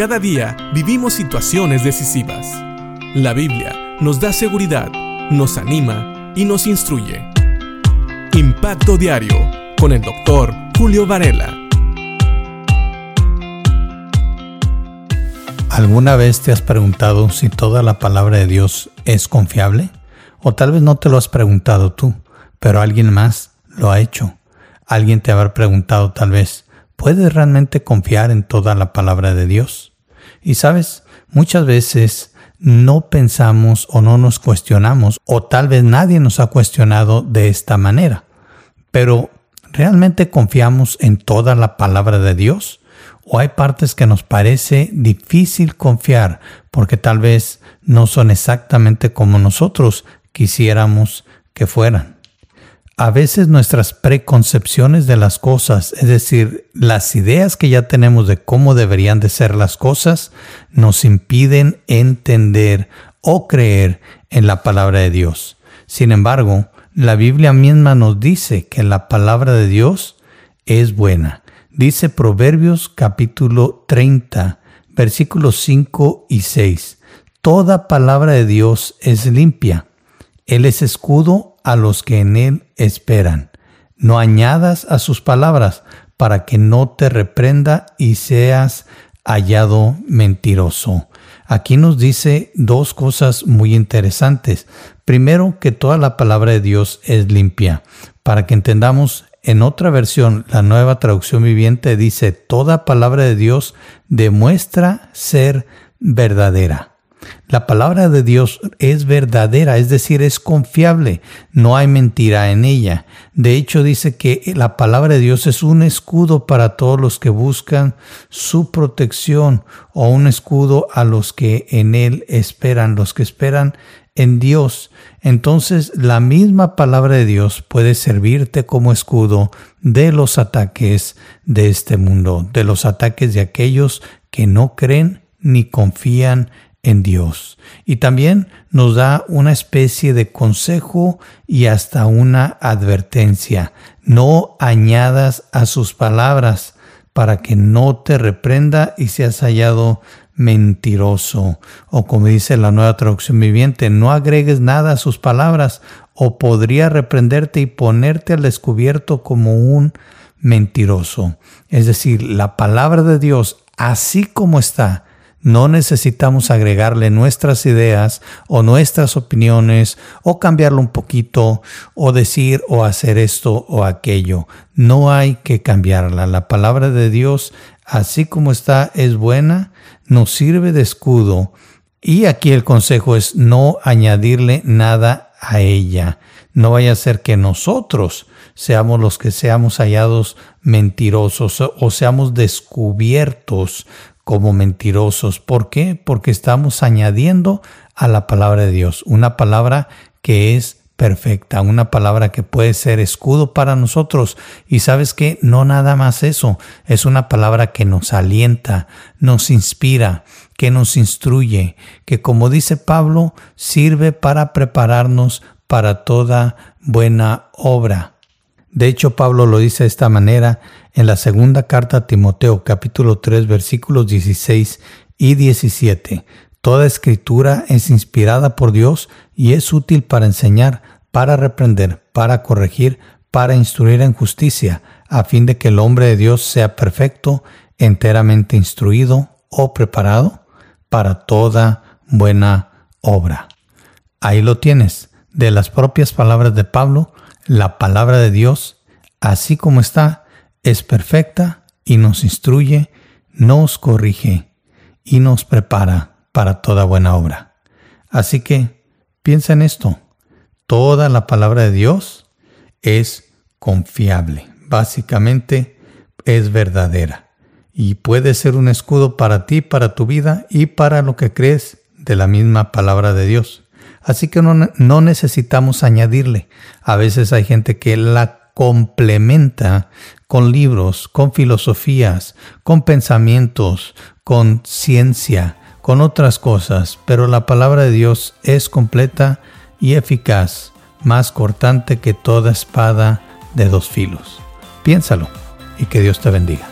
Cada día vivimos situaciones decisivas. La Biblia nos da seguridad, nos anima y nos instruye. Impacto Diario con el doctor Julio Varela. ¿Alguna vez te has preguntado si toda la palabra de Dios es confiable? O tal vez no te lo has preguntado tú, pero alguien más lo ha hecho. Alguien te habrá preguntado tal vez, ¿puedes realmente confiar en toda la palabra de Dios? Y sabes, muchas veces no pensamos o no nos cuestionamos, o tal vez nadie nos ha cuestionado de esta manera. Pero, ¿realmente confiamos en toda la palabra de Dios? ¿O hay partes que nos parece difícil confiar porque tal vez no son exactamente como nosotros quisiéramos que fueran? A veces nuestras preconcepciones de las cosas, es decir, las ideas que ya tenemos de cómo deberían de ser las cosas, nos impiden entender o creer en la palabra de Dios. Sin embargo, la Biblia misma nos dice que la palabra de Dios es buena. Dice Proverbios capítulo 30, versículos 5 y 6. Toda palabra de Dios es limpia. Él es escudo a los que en él esperan. No añadas a sus palabras para que no te reprenda y seas hallado mentiroso. Aquí nos dice dos cosas muy interesantes. Primero, que toda la palabra de Dios es limpia. Para que entendamos, en otra versión, la nueva traducción viviente dice, toda palabra de Dios demuestra ser verdadera. La palabra de Dios es verdadera, es decir, es confiable, no hay mentira en ella. De hecho, dice que la palabra de Dios es un escudo para todos los que buscan su protección o un escudo a los que en Él esperan, los que esperan en Dios. Entonces, la misma palabra de Dios puede servirte como escudo de los ataques de este mundo, de los ataques de aquellos que no creen ni confían en Dios. Y también nos da una especie de consejo y hasta una advertencia. No añadas a sus palabras para que no te reprenda y seas hallado mentiroso. O como dice la nueva traducción viviente, no agregues nada a sus palabras o podría reprenderte y ponerte al descubierto como un mentiroso. Es decir, la palabra de Dios, así como está, no necesitamos agregarle nuestras ideas o nuestras opiniones o cambiarlo un poquito o decir o hacer esto o aquello. No hay que cambiarla. La palabra de Dios, así como está, es buena, nos sirve de escudo. Y aquí el consejo es no añadirle nada a ella. No vaya a ser que nosotros seamos los que seamos hallados mentirosos o seamos descubiertos como mentirosos. ¿Por qué? Porque estamos añadiendo a la palabra de Dios una palabra que es perfecta, una palabra que puede ser escudo para nosotros. Y sabes que no nada más eso, es una palabra que nos alienta, nos inspira, que nos instruye, que como dice Pablo, sirve para prepararnos para toda buena obra. De hecho, Pablo lo dice de esta manera en la segunda carta a Timoteo capítulo 3 versículos 16 y 17. Toda escritura es inspirada por Dios y es útil para enseñar, para reprender, para corregir, para instruir en justicia, a fin de que el hombre de Dios sea perfecto, enteramente instruido o preparado para toda buena obra. Ahí lo tienes, de las propias palabras de Pablo, la palabra de Dios, así como está, es perfecta y nos instruye, nos corrige y nos prepara para toda buena obra. Así que piensa en esto. Toda la palabra de Dios es confiable. Básicamente es verdadera. Y puede ser un escudo para ti, para tu vida y para lo que crees de la misma palabra de Dios. Así que no, necesitamos añadirle. A veces hay gente que la complementa con libros, con filosofías, con pensamientos, con ciencia, con otras cosas, pero la palabra de Dios es completa y eficaz, más cortante que toda espada de dos filos. Piénsalo y que Dios te bendiga.